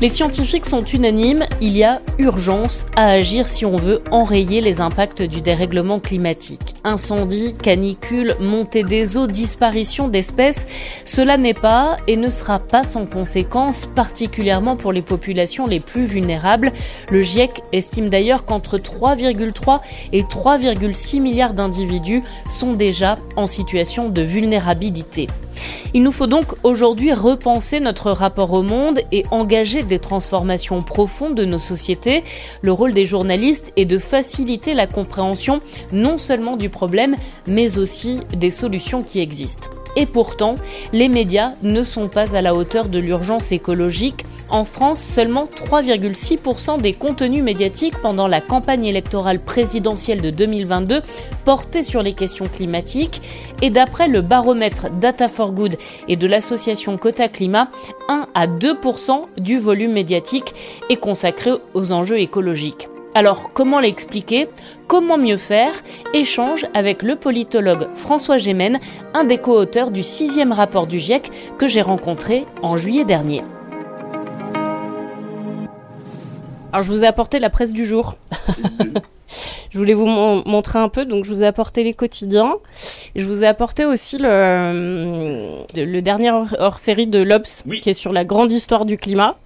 Les scientifiques sont unanimes, il y a urgence à agir si on veut enrayer les impacts du dérèglement climatique. Incendies, canicules, montée des eaux, disparition d'espèces, cela n'est pas et ne sera pas sans conséquences, particulièrement pour les populations les plus vulnérables. Le GIEC estime d'ailleurs qu'entre 3,3 et 3,6 milliards d'individus sont déjà en situation de vulnérabilité. Il nous faut donc aujourd'hui repenser notre rapport au monde et engager des transformations profondes de nos sociétés. Le rôle des journalistes est de faciliter la compréhension non seulement du problème, mais aussi des solutions qui existent. Et pourtant, les médias ne sont pas à la hauteur de l'urgence écologique. En France, seulement 3,6% des contenus médiatiques pendant la campagne électorale présidentielle de 2022 portaient sur les questions climatiques. Et d'après le baromètre Data for Good et de l'association Cota Climat, 1 à 2% du volume médiatique est consacré aux enjeux écologiques. Alors, comment l'expliquer? Comment mieux faire? Échange avec le politologue François Gémen, un des co-auteurs du sixième rapport du GIEC que j'ai rencontré en juillet dernier. Alors, je vous ai apporté la presse du jour. je voulais vous montrer un peu, donc je vous ai apporté les quotidiens. Je vous ai apporté aussi le, le dernier hors-série de l'Obs, qui est sur la grande histoire du climat.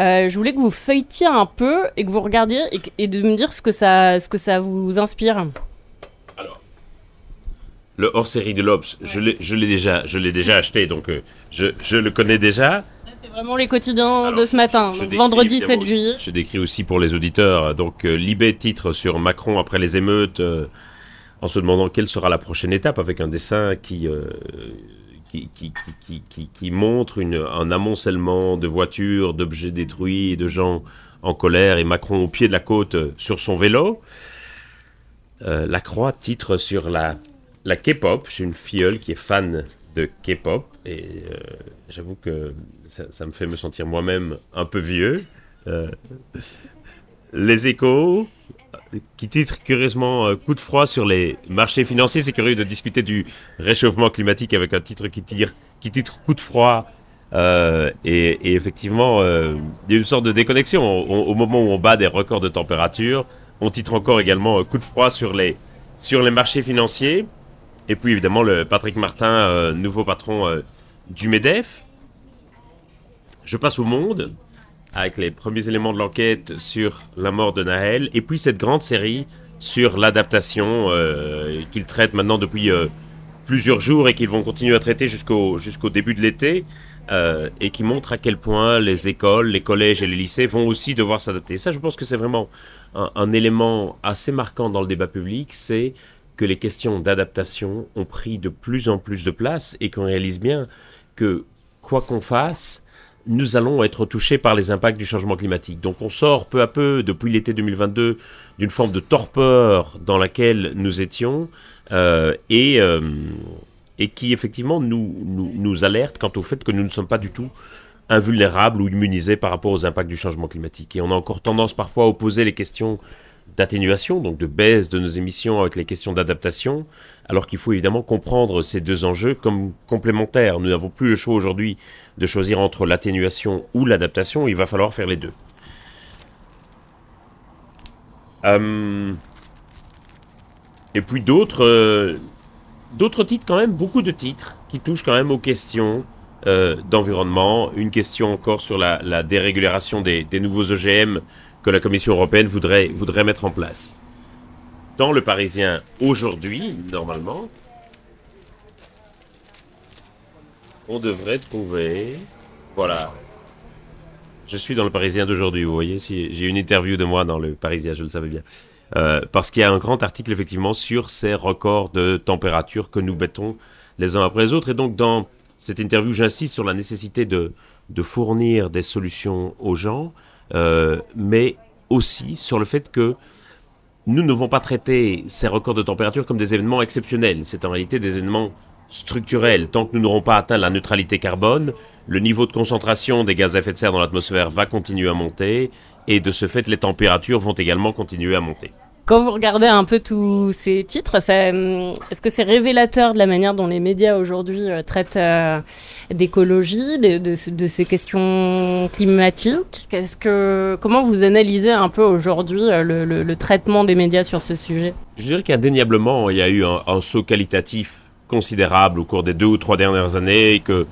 Euh, je voulais que vous feuilletiez un peu et que vous regardiez et, de me dire ce que ça, ce que ça vous inspire. Alors, le hors-série de l'Obs, je l'ai déjà, je l'ai déjà acheté, donc euh, je, je, le connais déjà. C'est vraiment les quotidiens de ce matin, vendredi 7 juillet. Je décris aussi pour les auditeurs. Donc, euh, Libé titre sur Macron après les émeutes, en se demandant quelle sera la prochaine étape, avec un dessin qui qui, qui, montre une, un amoncellement de voitures, d'objets détruits et de gens en colère, et Macron au pied de la côte euh, sur son vélo. Euh, la Croix titre sur la, la K-pop. J'ai une filleule qui est fan de K-pop, et euh, j'avoue que ça, me fait me sentir moi-même un peu vieux. les échos, qui titre curieusement euh, Coup de froid sur les marchés financiers. C'est curieux de discuter du réchauffement climatique avec un titre qui, tire, qui titre Coup de froid. Euh, et, effectivement, euh, il y a une sorte de déconnexion. au moment où on bat des records de température, on titre encore également Coup de froid sur les, sur les marchés financiers. Et puis évidemment, le Patrick Martin, nouveau patron du MEDEF. Je passe au monde avec les premiers éléments de l'enquête sur la mort de Nahel, et puis cette grande série sur l'adaptation euh, qu'ils traitent maintenant depuis euh, plusieurs jours et qu'ils vont continuer à traiter jusqu'au jusqu'au début de l'été, euh, et qui montre à quel point les écoles, les collèges et les lycées vont aussi devoir s'adapter. Ça, je pense que c'est vraiment un, un, élément assez marquant dans le débat public, c'est que les questions d'adaptation ont pris de plus en plus de place et qu'on réalise bien que quoi qu'on fasse, nous allons être touchés par les impacts du changement climatique. Donc on sort peu à peu, depuis l'été 2022, d'une forme de torpeur dans laquelle nous étions euh, et, euh, et qui effectivement nous, nous, nous, alerte quant au fait que nous ne sommes pas du tout invulnérables ou immunisés par rapport aux impacts du changement climatique. Et on a encore tendance parfois à opposer les questions d'atténuation, donc de baisse de nos émissions avec les questions d'adaptation, alors qu'il faut évidemment comprendre ces deux enjeux comme complémentaires. Nous n'avons plus le choix aujourd'hui de choisir entre l'atténuation ou l'adaptation, il va falloir faire les deux. Euh, et puis d'autres euh, d'autres titres quand même, beaucoup de titres qui touchent quand même aux questions euh, d'environnement. Une question encore sur la, la dérégulation des, des nouveaux OGM que la Commission européenne voudrait, voudrait mettre en place. Dans le Parisien aujourd'hui, normalement, on devrait trouver... Voilà. Je suis dans le Parisien d'aujourd'hui, vous voyez, si j'ai une interview de moi dans le Parisien, je le savais bien. Euh, parce qu'il y a un grand article effectivement sur ces records de température que nous battons les uns après les autres. Et donc dans cette interview, j'insiste sur la nécessité de, de fournir des solutions aux gens, euh, mais aussi sur le fait que nous ne devons pas traiter ces records de température comme des événements exceptionnels. C'est en réalité des événements structurels. Tant que nous n'aurons pas atteint la neutralité carbone, le niveau de concentration des gaz à effet de serre dans l'atmosphère va continuer à monter et de ce fait, les températures vont également continuer à monter. Quand vous regardez un peu tous ces titres, est-ce que c'est révélateur de la manière dont les médias aujourd'hui euh, traitent euh, d'écologie, de, ces questions climatiques? Comment vous analysez un peu aujourd'hui euh, le, traitement des médias sur ce sujet? Je dirais qu'indéniablement, il y a eu un, saut qualitatif considérable au cours des deux ou trois dernières années et que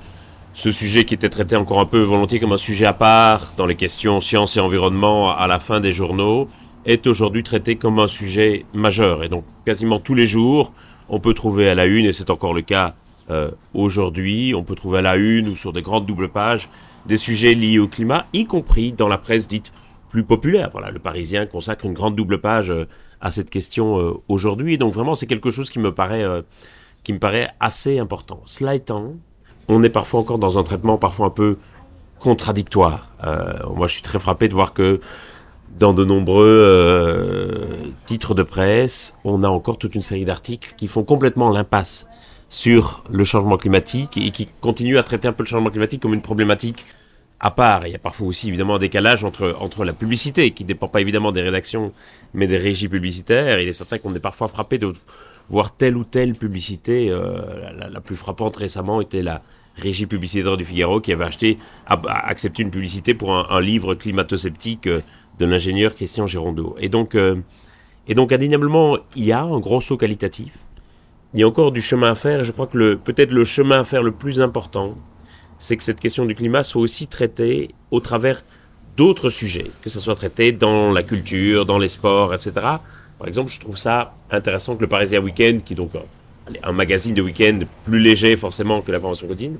ce sujet qui était traité encore un peu volontiers comme un sujet à part dans les questions sciences et environnement à la fin des journaux, est aujourd'hui traité comme un sujet majeur. Et donc, quasiment tous les jours, on peut trouver à la une, et c'est encore le cas euh, aujourd'hui, on peut trouver à la une ou sur des grandes doubles pages des sujets liés au climat, y compris dans la presse dite plus populaire. Voilà, le Parisien consacre une grande double page euh, à cette question euh, aujourd'hui. Donc vraiment, c'est quelque chose qui me paraît, qui me paraît assez important. Cela étant, on est parfois encore dans un traitement parfois un peu contradictoire. moi, je suis très frappé de voir que dans de nombreux euh, titres de presse, on a encore toute une série d'articles qui font complètement l'impasse sur le changement climatique et qui continuent à traiter un peu le changement climatique comme une problématique à part. Il y a parfois aussi évidemment un décalage entre, entre la publicité, qui ne dépend pas évidemment des rédactions, mais des régies publicitaires. Il est certain qu'on est parfois frappé de voir telle ou telle publicité. Euh, la, plus frappante récemment était la régie publicitaire du Figaro qui avait acheté, accepté une publicité pour un, un livre climato-sceptique euh, de l'ingénieur Christian Girondeau. Et donc, euh, et donc indéniablement, il y a un gros saut qualitatif. Il y a encore du chemin à faire. Et je crois que peut-être le chemin à faire le plus important, c'est que cette question du climat soit aussi traitée au travers d'autres sujets, que ce soit traité dans la culture, dans les sports, etc. Par exemple, je trouve ça intéressant que le Parisien Week-end, qui est donc un, magazine de week-end plus léger forcément que la formation quotidienne,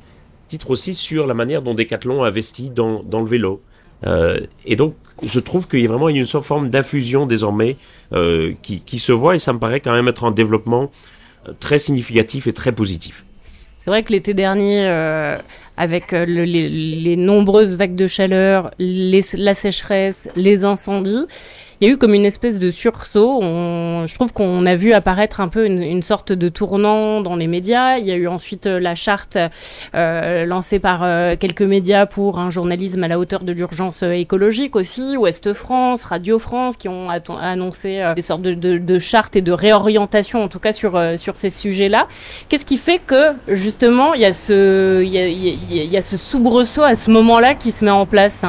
titre aussi sur la manière dont Decathlon investit dans, dans le vélo. Euh, et donc, je trouve qu'il y a vraiment une forme d'infusion désormais euh, qui, se voit et ça me paraît quand même être un développement euh, très significatif et très positif. C'est vrai que l'été dernier, avec les, nombreuses vagues de chaleur, la sécheresse, les incendies, il y a eu comme une espèce de sursaut. je trouve qu'on a vu apparaître un peu une, sorte de tournant dans les médias. Il y a eu ensuite euh, la charte euh, lancée par euh, quelques médias pour un journalisme à la hauteur de l'urgence écologique aussi, Ouest France, Radio France, qui ont annoncé des sortes de, chartes et de réorientation, en tout cas sur, sur ces sujets-là. Qu'est-ce qui fait que justement il y a ce, il y a ce soubresaut à ce moment-là qui se met en place?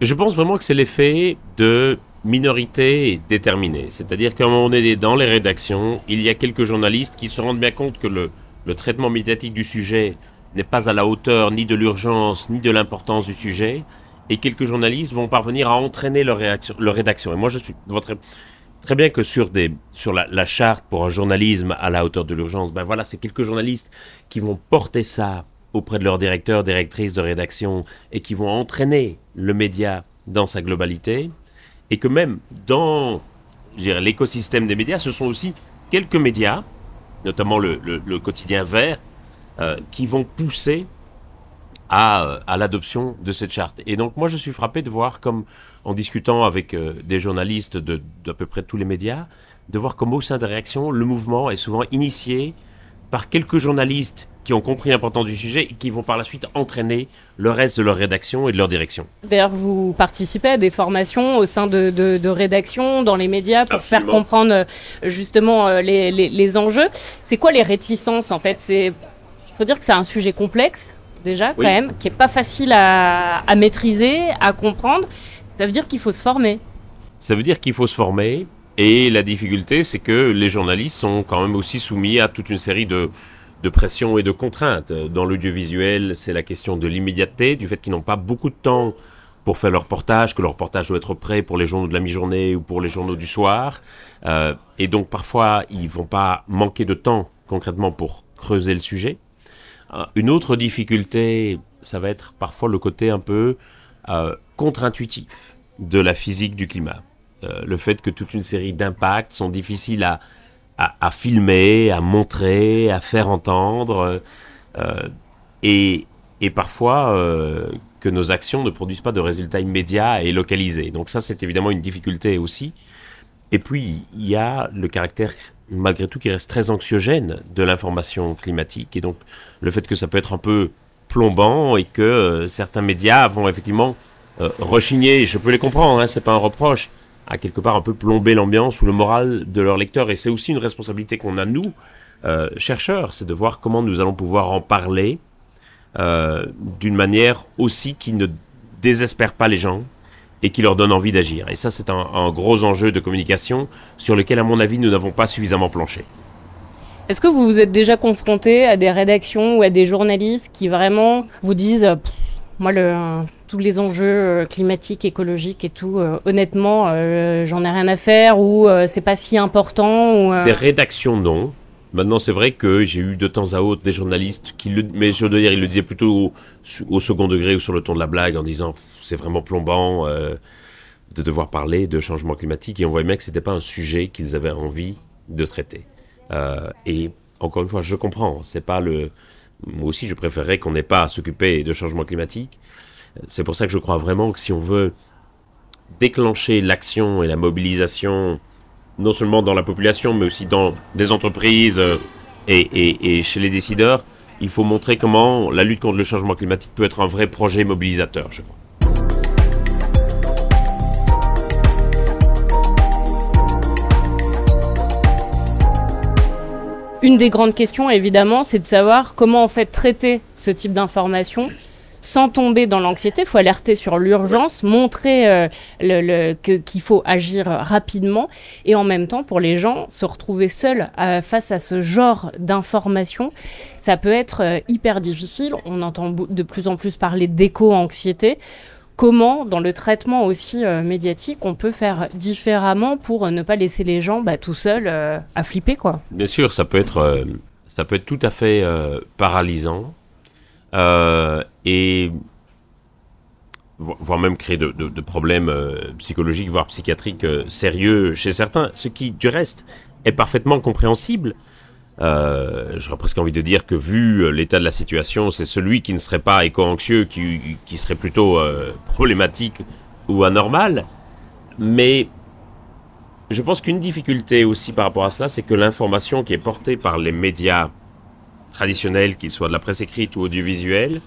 Je pense vraiment que c'est l'effet de minorité déterminée. C'est-à-dire qu'à un moment donné, dans les rédactions, il y a quelques journalistes qui se rendent bien compte que le, traitement médiatique du sujet n'est pas à la hauteur ni de l'urgence ni de l'importance du sujet, et quelques journalistes vont parvenir à entraîner leur, rédaction. Et moi, je suis très, très bien que sur, sur la, charte pour un journalisme à la hauteur de l'urgence, ben voilà, c'est quelques journalistes qui vont porter ça auprès de leurs directeurs, directrices de rédaction, et qui vont entraîner le média dans sa globalité et que même dans l'écosystème des médias, ce sont aussi quelques médias, notamment le, quotidien vert, euh, qui vont pousser à, euh, à l'adoption de cette charte. Et donc moi je suis frappé de voir comme en discutant avec euh, des journalistes de d'à peu près tous les médias, de voir comme au sein des réactions, le mouvement est souvent initié par quelques journalistes qui ont compris l'importance du sujet et qui vont par la suite entraîner le reste de leur rédaction et de leur direction. D'ailleurs, vous participez à des formations au sein de, de, rédactions, dans les médias, pour faire comprendre euh, justement euh, les, les, enjeux. C'est quoi les réticences en fait? Il faut dire que c'est un sujet complexe déjà quand même, qui est pas facile à, à maîtriser, à comprendre. Ça veut dire qu'il faut se former. Ça veut dire qu'il faut se former. Et la difficulté, c'est que les journalistes sont quand même aussi soumis à toute une série de, de pression et de contraintes. Dans l'audiovisuel, c'est la question de l'immédiateté, du fait qu'ils n'ont pas beaucoup de temps pour faire leur reportage, que leur reportage doit être prêt pour les journaux de la mi-journée ou pour les journaux du soir. Euh, et donc parfois, ils vont pas manquer de temps concrètement pour creuser le sujet. Euh, une autre difficulté, ça va être parfois le côté un peu euh, contre-intuitif de la physique du climat. le fait que toute une série d'impacts sont difficiles à, à, filmer, à montrer, à faire entendre, euh, et, et, parfois euh, que nos actions ne produisent pas de résultats immédiats et localisés. Donc ça, c'est évidemment une difficulté aussi. Et puis, il y a le caractère, malgré tout, qui reste très anxiogène de l'information climatique, et donc le fait que ça peut être un peu plombant et que euh, certains médias vont effectivement rechigner, je peux les comprendre, hein, c'est pas un reproche, à quelque part un peu plomber l'ambiance ou le moral de leurs lecteurs. Et c'est aussi une responsabilité qu'on a, nous, euh, chercheurs, c'est de voir comment nous allons pouvoir en parler euh, d'une manière aussi qui ne désespère pas les gens et qui leur donne envie d'agir. Et ça, c'est un, un, gros enjeu de communication sur lequel, à mon avis, nous n'avons pas suffisamment planché. Est-ce que vous vous êtes déjà confronté à des rédactions ou à des journalistes qui vraiment vous disent moi, tous les enjeux euh, climatiques, écologiques et tout, euh, honnêtement, euh, j'en ai rien à faire ou c'est pas si important. Des rédactions, non. Maintenant, c'est vrai que j'ai eu de temps à autre des journalistes qui le, mais je dois dire, ils le disaient plutôt au, au, second degré ou sur le ton de la blague en disant c'est vraiment plombant de devoir parler de changement climatique et on voyait bien que c'était pas un sujet qu'ils avaient envie de traiter. et encore une fois, je comprends, c'est pas le, moi aussi, je préférerais qu'on n'ait pas à s'occuper de changement climatique. C'est pour ça que je crois vraiment que si on veut déclencher l'action et la mobilisation, non seulement dans la population, mais aussi dans les entreprises euh, et, et, et chez les décideurs, il faut montrer comment la lutte contre le changement climatique peut être un vrai projet mobilisateur, je crois. Une des grandes questions, évidemment, c'est de savoir comment en fait traiter ce type d'information sans tomber dans l'anxiété. Il faut alerter sur l'urgence, montrer euh, qu'il faut agir rapidement et en même temps, pour les gens, se retrouver seuls euh, face à ce genre d'informations, ça peut être euh, hyper difficile. On entend de plus en plus parler d'éco-anxiété comment, dans le traitement aussi euh, médiatique, on peut faire différemment pour ne pas laisser les gens bah, tout seuls euh, à flipper, quoi. Bien sûr, ça peut être, euh, tout à fait euh, paralysant et voire même créer de problèmes psychologiques, voire psychiatriques sérieux chez certains, ce qui, du reste, est parfaitement compréhensible. Euh, J'aurais presque envie de dire que vu l'état de la situation, c'est celui qui ne serait pas éco-anxieux qui, qui, serait plutôt euh, problématique ou anormal. Mais je pense qu'une difficulté aussi par rapport à cela, c'est que l'information qui est portée par les médias traditionnels, qu'ils soient de la presse écrite ou audiovisuelle,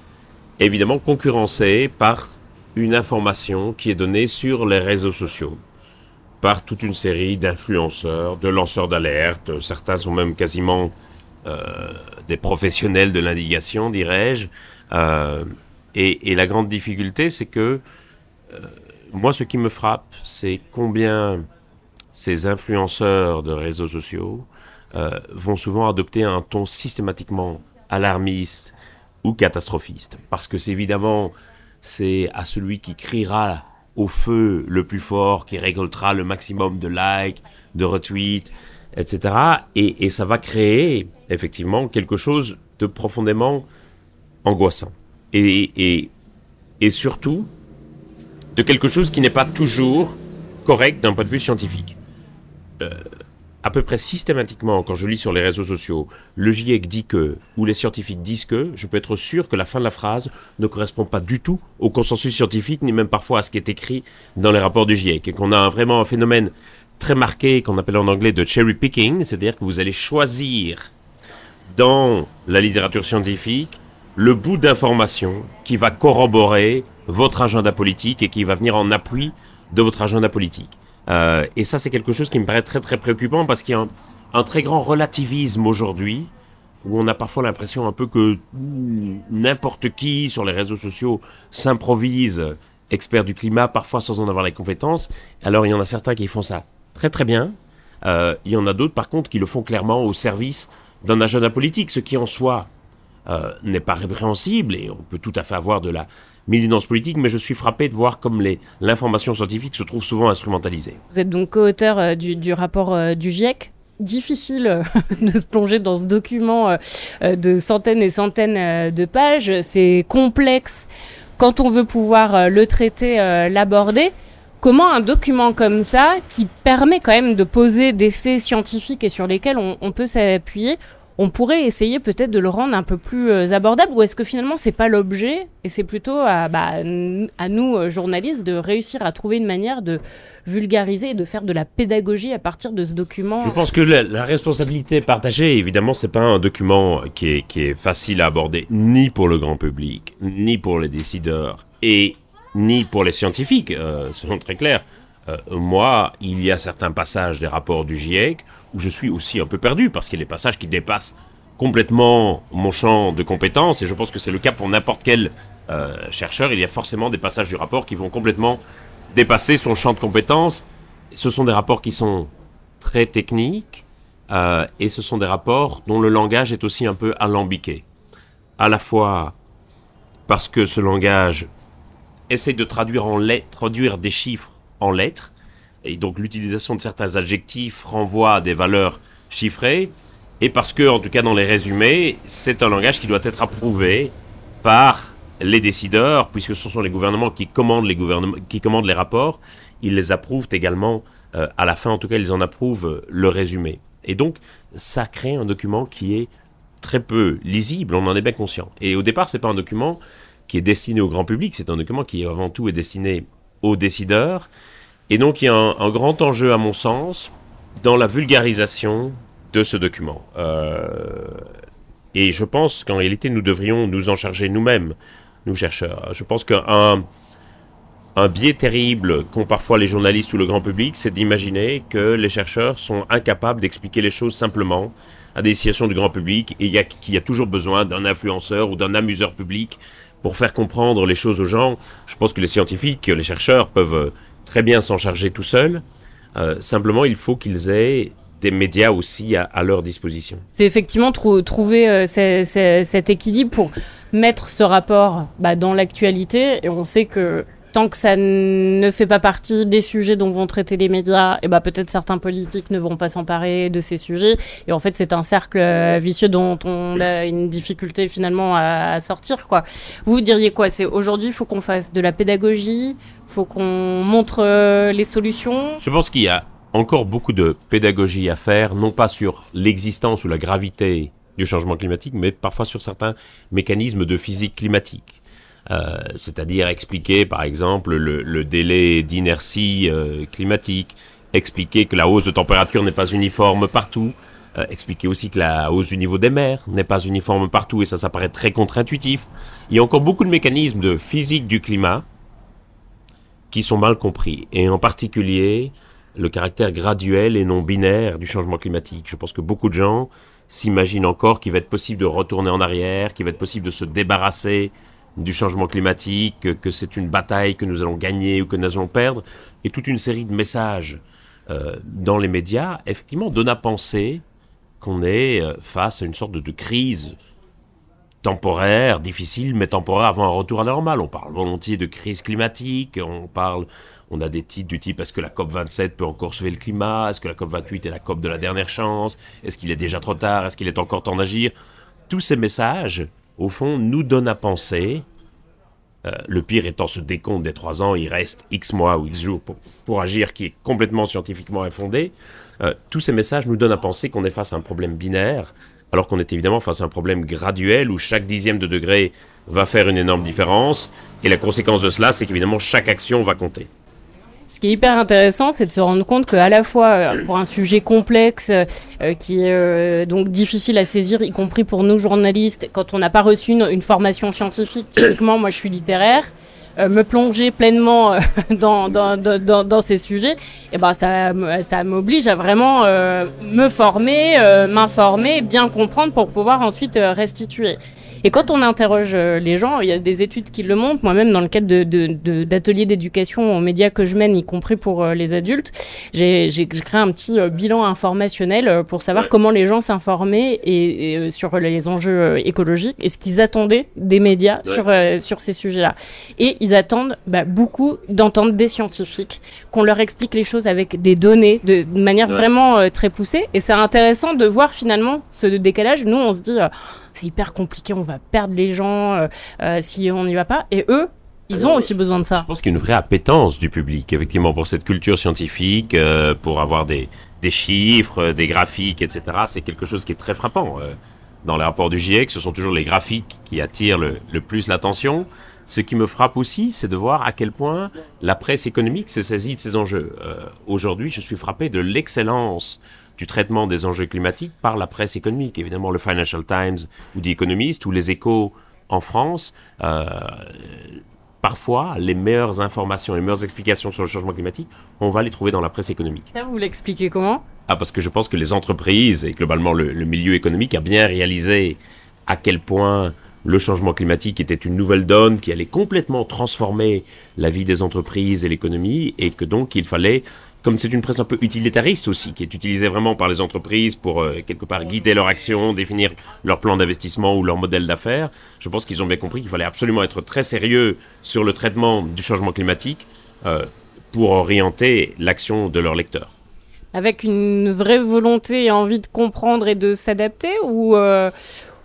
est évidemment concurrencée par une information qui est donnée sur les réseaux sociaux par toute une série d'influenceurs, de lanceurs d'alerte. Certains sont même quasiment euh, des professionnels de l'indignation, dirais-je. Euh, et, la grande difficulté, c'est que euh, moi, ce qui me frappe, c'est combien ces influenceurs de réseaux sociaux vont souvent adopter un ton systématiquement alarmiste ou catastrophiste. Parce que c'est évidemment, c'est à celui qui criera au feu le plus fort, qui récoltera le maximum de likes, de retweets, etc. Et, ça va créer effectivement quelque chose de profondément angoissant. Et surtout, de quelque chose qui n'est pas toujours correct d'un point de vue scientifique. Euh, à peu près systématiquement, quand je lis sur les réseaux sociaux, le GIEC dit que, ou les scientifiques disent que, je peux être sûr que la fin de la phrase ne correspond pas du tout au consensus scientifique, ni même parfois à ce qui est écrit dans les rapports du GIEC, et qu'on a vraiment un phénomène très marqué qu'on appelle en anglais de cherry picking, c'est-à-dire que vous allez choisir dans la littérature scientifique le bout d'information qui va corroborer votre agenda politique et qui va venir en appui de votre agenda politique. Euh, et ça, c'est quelque chose qui me paraît très très préoccupant parce qu'il y a un, très grand relativisme aujourd'hui où on a parfois l'impression un peu que n'importe qui sur les réseaux sociaux s'improvise expert du climat, parfois sans en avoir les compétences. Alors il y en a certains qui font ça très très bien. Euh, il y en a d'autres par contre qui le font clairement au service d'un agenda politique, ce qui en soi euh, n'est pas répréhensible et on peut tout à fait avoir de la militance politique, mais je suis frappé de voir comme l'information scientifique se trouve souvent instrumentalisée. Vous êtes donc co-auteur euh, du, rapport euh, du GIEC difficile de se plonger dans ce document de centaines et centaines de pages. C'est complexe quand on veut pouvoir le traiter, l'aborder. Comment un document comme ça, qui permet quand même de poser des faits scientifiques et sur lesquels on peut s'appuyer, on pourrait essayer peut-être de le rendre un peu plus euh, abordable ou est-ce que finalement c'est pas l'objet et c'est plutôt à, bah, nous euh, journalistes de réussir à trouver une manière de vulgariser et de faire de la pédagogie à partir de ce document? Je pense que la, responsabilité partagée, évidemment, c'est pas un document qui est, facile à aborder ni pour le grand public, ni pour les décideurs et ni pour les scientifiques, euh, soyons très clairs. moi, il y a certains passages des rapports du GIEC où je suis aussi un peu perdu parce qu'il y a des passages qui dépassent complètement mon champ de compétences et je pense que c'est le cas pour n'importe quel chercheur. Il y a forcément des passages du rapport qui vont complètement dépasser son champ de compétences. Ce sont des rapports qui sont très techniques euh, et ce sont des rapports dont le langage est aussi un peu alambiqué. À la fois parce que ce langage essaie de traduire, en traduire des chiffres en lettres, et donc l'utilisation de certains adjectifs renvoie à des valeurs chiffrées, et parce que, en tout cas dans les résumés, c'est un langage qui doit être approuvé par les décideurs, puisque ce sont les gouvernements qui commandent les, gouvernements, qui commandent les rapports, ils les approuvent également, euh, à la fin en tout cas, ils en approuvent euh, le résumé. Et donc, ça crée un document qui est très peu lisible, on en est bien conscient. Et au départ, c'est pas un document qui est destiné au grand public, c'est un document qui avant tout est destiné aux décideurs. Et donc, il y a un, grand enjeu, à mon sens, dans la vulgarisation de ce document. Euh, et je pense qu'en réalité, nous devrions nous en charger nous-mêmes nous chercheurs. Je pense qu'un un biais terrible qu'ont parfois les journalistes ou le grand public, c'est d'imaginer que les chercheurs sont incapables d'expliquer les choses simplement à des situations du grand public et qu'il y a toujours besoin d'un influenceur ou d'un amuseur public pour faire comprendre les choses aux gens. Je pense que les scientifiques, les chercheurs peuvent très bien s'en charger tout seuls. Euh, simplement, il faut qu'ils aient des médias aussi à, leur disposition. C'est effectivement trouver euh, cet équilibre pour mettre ce rapport bah, dans l'actualité. Et on sait que tant que ça ne fait pas partie des sujets dont vont traiter les médias, et bah peut-être certains politiques ne vont pas s'emparer de ces sujets. Et en fait, c'est un cercle euh, vicieux dont on a une difficulté finalement à, sortir. Quoi. Vous diriez quoi? C'est aujourd'hui, il faut qu'on fasse de la pédagogie, il faut qu'on montre euh, les solutions? Je pense qu'il y a encore beaucoup de pédagogie à faire, non pas sur l'existence ou la gravité du changement climatique, mais parfois sur certains mécanismes de physique climatique. Euh, c'est-à-dire expliquer par exemple le, délai d'inertie euh, climatique, expliquer que la hausse de température n'est pas uniforme partout, euh, expliquer aussi que la hausse du niveau des mers n'est pas uniforme partout et ça ça paraît très contre-intuitif. Il y a encore beaucoup de mécanismes de physique du climat qui sont mal compris et en particulier le caractère graduel et non binaire du changement climatique. Je pense que beaucoup de gens s'imagine encore qu'il va être possible de retourner en arrière, qu'il va être possible de se débarrasser du changement climatique, que, c'est une bataille que nous allons gagner ou que nous allons perdre, et toute une série de messages euh, dans les médias, effectivement, donnent à penser qu'on est euh, face à une sorte de, de, crise temporaire, difficile, mais temporaire avant un retour à la normale. On parle volontiers de crise climatique, on parle on a des titres du type est-ce que la COP27 peut encore sauver le climat? Est-ce que la COP28 est la COP de la dernière chance? Est-ce qu'il est déjà trop tard? Est-ce qu'il est encore temps d'agir? Tous ces messages, au fond, nous donnent à penser. Euh, le pire étant ce décompte des trois ans, il reste X mois ou X jours pour, agir qui est complètement scientifiquement infondé. Euh, tous ces messages nous donnent à penser qu'on est face à un problème binaire, alors qu'on est évidemment face à un problème graduel où chaque dixième de degré va faire une énorme différence. Et la conséquence de cela, c'est qu'évidemment chaque action va compter. Ce qui est hyper intéressant, c'est de se rendre compte qu'à la fois euh, pour un sujet complexe euh, qui est euh, donc difficile à saisir, y compris pour nous journalistes, quand on n'a pas reçu une, formation scientifique, typiquement moi je suis littéraire, me plonger pleinement dans, dans, dans, dans, ces sujets, et eh ben ça, ça m'oblige à vraiment me former, m'informer, bien comprendre pour pouvoir ensuite restituer. Et quand on interroge euh, les gens, il y a des études qui le montrent. Moi-même, dans le cadre d'ateliers de, d'éducation aux médias que je mène, y compris pour euh, les adultes, j'ai créé un petit euh, bilan informationnel pour savoir comment les gens s'informaient et, sur les enjeux écologiques et ce qu'ils attendaient des médias sur, sur ces sujets-là. Et ils attendent bah, beaucoup d'entendre des scientifiques, qu'on leur explique les choses avec des données de, manière vraiment très poussée. Et c'est intéressant de voir finalement ce décalage. Nous, on se dit c'est hyper compliqué, on va perdre les gens euh, euh, si on n'y va pas. Et eux, ils ont aussi besoin de ça. Je pense qu'il y a une vraie appétence du public, effectivement, pour cette culture scientifique, euh, pour avoir des, des, chiffres, des graphiques, etc. C'est quelque chose qui est très frappant. dans les rapports du GIEC, ce sont toujours les graphiques qui attirent le, le plus l'attention. Ce qui me frappe aussi, c'est de voir à quel point la presse économique s'est saisie de ces enjeux. Aujourd'hui, je suis frappé de l'excellence du traitement des enjeux climatiques par la presse économique. Évidemment, le Financial Times ou The Economist ou les échos en France euh, parfois, les meilleures informations, les meilleures explications sur le changement climatique, on va les trouver dans la presse économique. Ça, vous l'expliquez comment? Ah, parce que je pense que les entreprises et globalement le, le milieu économique a bien réalisé à quel point le changement climatique était une nouvelle donne qui allait complètement transformer la vie des entreprises et l'économie et que donc il fallait comme c'est une presse un peu utilitariste aussi, qui est utilisée vraiment par les entreprises pour euh, quelque part guider leur action, définir leur plan d'investissement ou leur modèle d'affaires, je pense qu'ils ont bien compris qu'il fallait absolument être très sérieux sur le traitement du changement climatique euh, pour orienter l'action de leurs lecteurs. Avec une vraie volonté et envie de comprendre et de s'adapter ou euh,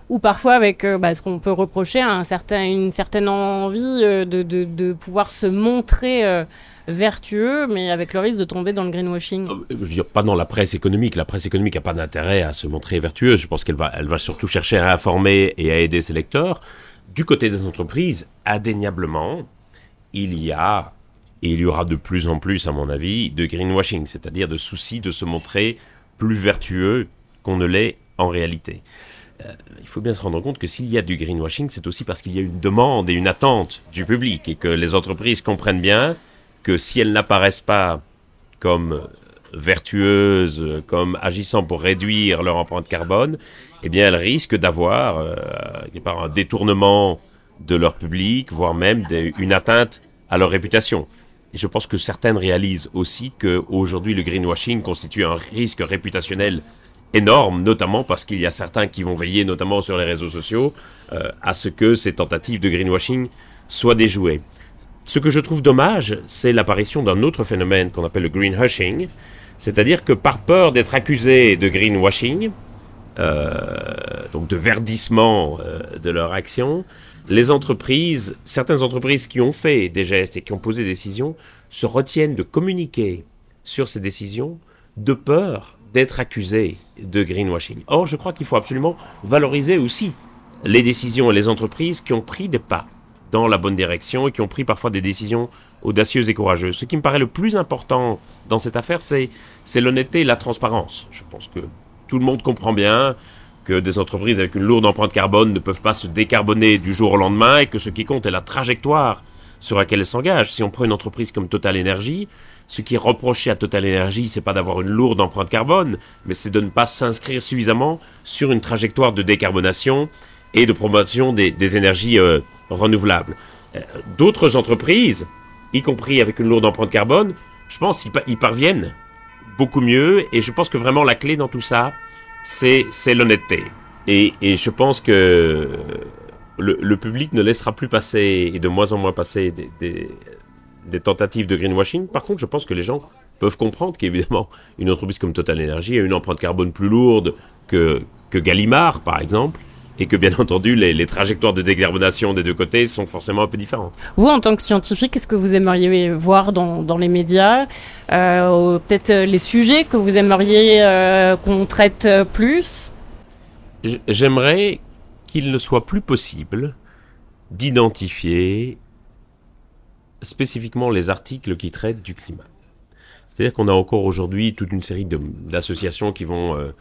ou parfois avec bah, ce qu'on peut reprocher à un certain, une certaine envie de, de, pouvoir se montrer vertueux, mais avec le risque de tomber dans le greenwashing Je veux dire, pas dans la presse économique. La presse économique n'a pas d'intérêt à se montrer vertueuse. Je pense qu'elle va, elle va surtout chercher à informer et à aider ses lecteurs. Du côté des entreprises, indéniablement, il y a, et il y aura de plus en plus, à mon avis, de greenwashing, c'est-à-dire de souci de se montrer plus vertueux qu'on ne l'est en réalité. Euh, il faut bien se rendre compte que s'il y a du greenwashing, c'est aussi parce qu'il y a une demande et une attente du public et que les entreprises comprennent bien que si elles n'apparaissent pas comme vertueuses, comme agissant pour réduire leur empreinte carbone, eh bien elles risquent d'avoir euh, un détournement de leur public, voire même une atteinte à leur réputation. Et je pense que certaines réalisent aussi qu'aujourd'hui le greenwashing constitue un risque réputationnel énorme, notamment parce qu'il y a certains qui vont veiller, notamment sur les réseaux sociaux, euh, à ce que ces tentatives de greenwashing soient déjouées. Ce que je trouve dommage, c'est l'apparition d'un autre phénomène qu'on appelle le greenwashing, c'est-à-dire que par peur d'être accusé de greenwashing, euh, donc de verdissement euh, de leur action, les entreprises, certaines entreprises qui ont fait des gestes et qui ont posé des décisions, se retiennent de communiquer sur ces décisions de peur d'être accusé de greenwashing. Or, je crois qu'il faut absolument valoriser aussi les décisions et les entreprises qui ont pris des pas dans la bonne direction et qui ont pris parfois des décisions audacieuses et courageuses. Ce qui me paraît le plus important dans cette affaire, c'est, l'honnêteté et la transparence. Je pense que tout le monde comprend bien que des entreprises avec une lourde empreinte carbone ne peuvent pas se décarboner du jour au lendemain et que ce qui compte est la trajectoire sur laquelle elles s'engagent. Si on prend une entreprise comme Total Energy, ce qui est reproché à Total Energy, c'est pas d'avoir une lourde empreinte carbone, mais c'est de ne pas s'inscrire suffisamment sur une trajectoire de décarbonation et de promotion des, énergies euh, renouvelables. Euh, d'autres entreprises, y compris avec une lourde empreinte carbone, je pense qu'ils parviennent beaucoup mieux et je pense que vraiment la clé dans tout ça, c'est l'honnêteté. Et, je pense que le, public ne laissera plus passer et de moins en moins passer des, des tentatives de greenwashing. Par contre, je pense que les gens peuvent comprendre qu'évidemment, une entreprise comme Total Energy a une empreinte carbone plus lourde que, que Gallimard, par exemple, et que bien entendu, les, trajectoires de décarbonation des deux côtés sont forcément un peu différentes. Vous, en tant que scientifique, qu'est-ce que vous aimeriez voir dans, dans les médias euh, Peut-être euh, les sujets que vous aimeriez euh, qu'on traite plus? J'aimerais qu'il ne soit plus possible d'identifier spécifiquement les articles qui traitent du climat. C'est-à-dire qu'on a encore aujourd'hui toute une série d'associations qui vont, euh,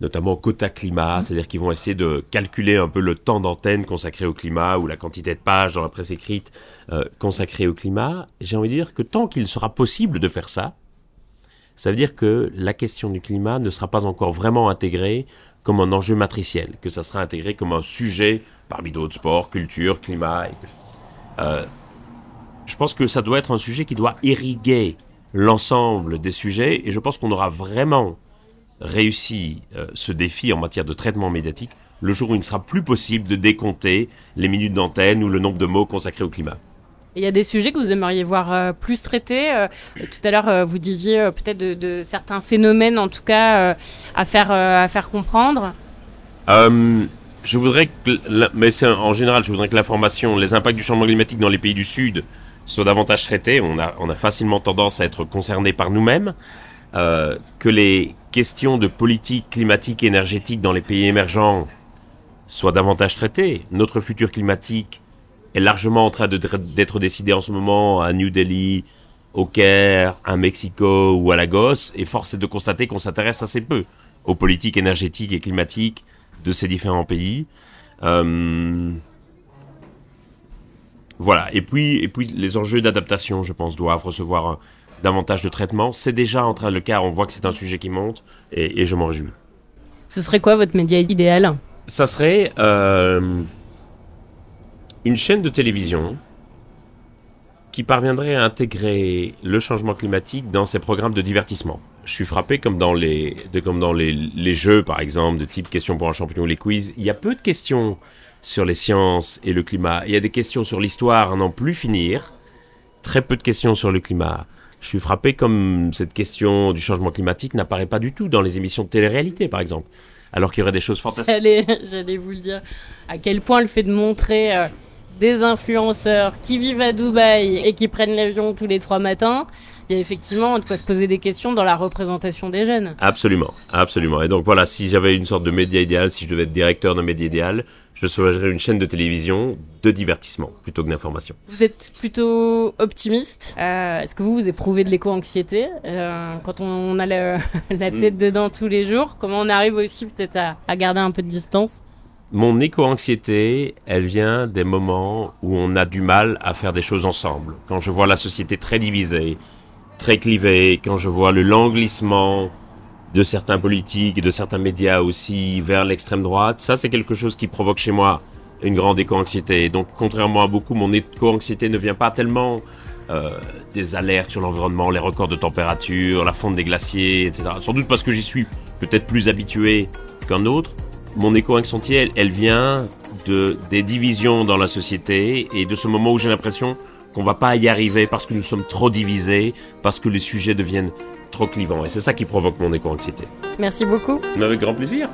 notamment quota climat, c'est-à-dire qui vont essayer de calculer un peu le temps d'antenne consacré au climat ou la quantité de pages dans la presse écrite euh, consacrée au climat. J'ai envie de dire que tant qu'il sera possible de faire ça, ça veut dire que la question du climat ne sera pas encore vraiment intégrée comme un enjeu matriciel, que ça sera intégré comme un sujet parmi d'autres sports, culture, climat. Euh, je pense que ça doit être un sujet qui doit irriguer l'ensemble des sujets et je pense qu'on aura vraiment réussi euh, ce défi en matière de traitement médiatique le jour où il ne sera plus possible de décompter les minutes d'antenne ou le nombre de mots consacrés au climat. Il y a des sujets que vous aimeriez voir euh, plus traités. Euh, tout à l'heure, vous disiez peut-être de, certains phénomènes, en tout cas, à, faire, à faire comprendre. je voudrais que, mais en général, je voudrais que l'information, les impacts du changement climatique dans les pays du Sud soient davantage traités. On a, on a facilement tendance à être concerné par nous-mêmes. Euh, que les questions de politique climatique et énergétique dans les pays émergents soient davantage traitées. Notre futur climatique est largement en train d'être décidé en ce moment à New Delhi, au Caire, à Mexico ou à Lagos, et force est de constater qu'on s'intéresse assez peu aux politiques énergétiques et climatiques de ces différents pays. Euh, Voilà. Et puis, et puis les enjeux d'adaptation, je pense, doivent recevoir davantage de traitement. C'est déjà en train de le cas. On voit que c'est un sujet qui monte et, je m'en réjouis. Ce serait quoi votre média idéal? Ça serait euh, une chaîne de télévision qui parviendrait à intégrer le changement climatique dans ses programmes de divertissement. Je suis frappé comme dans les, comme dans les, les jeux, par exemple, de type questions pour un champion ou les quiz. Il y a peu de questions sur les sciences et le climat. Il y a des questions sur l'histoire à n'en plus finir. Très peu de questions sur le climat. Je suis frappé comme cette question du changement climatique n'apparaît pas du tout dans les émissions de télé-réalité, par exemple. Alors qu'il y aurait des choses fantastiques. J'allais vous le dire. À quel point le fait de montrer euh, des influenceurs qui vivent à Dubaï et qui prennent l'avion tous les trois matins, il y a effectivement de quoi se poser des questions dans la représentation des jeunes. Absolument, absolument. Et donc voilà, si j'avais une sorte de média idéal, si je devais être directeur d'un média idéal, je serais une chaîne de télévision de divertissement plutôt que d'information. Vous êtes plutôt optimiste. Euh, est-ce que vous, vous éprouvez de l'éco-anxiété euh, quand on, a la tête mm. dedans tous les jours? Comment on arrive aussi peut-être à, garder un peu de distance? Mon éco-anxiété, elle vient des moments où on a du mal à faire des choses ensemble. Quand je vois la société très divisée, très clivée, quand je vois le languissement de certains politiques et de certains médias aussi vers l'extrême droite, ça c'est quelque chose qui provoque chez moi une grande éco-anxiété. Donc contrairement à beaucoup, mon éco-anxiété ne vient pas tellement euh, des alertes sur l'environnement, les records de température, la fonte des glaciers, etc. Sans doute parce que j'y suis peut-être plus habitué qu'un autre. Mon éco-anxiété, elle, vient de, des divisions dans la société et de ce moment où j'ai l'impression qu'on va pas y arriver parce que nous sommes trop divisés, parce que les sujets deviennent trop clivant. Et c'est ça qui provoque mon éco-anxiété. Merci beaucoup. avec grand plaisir.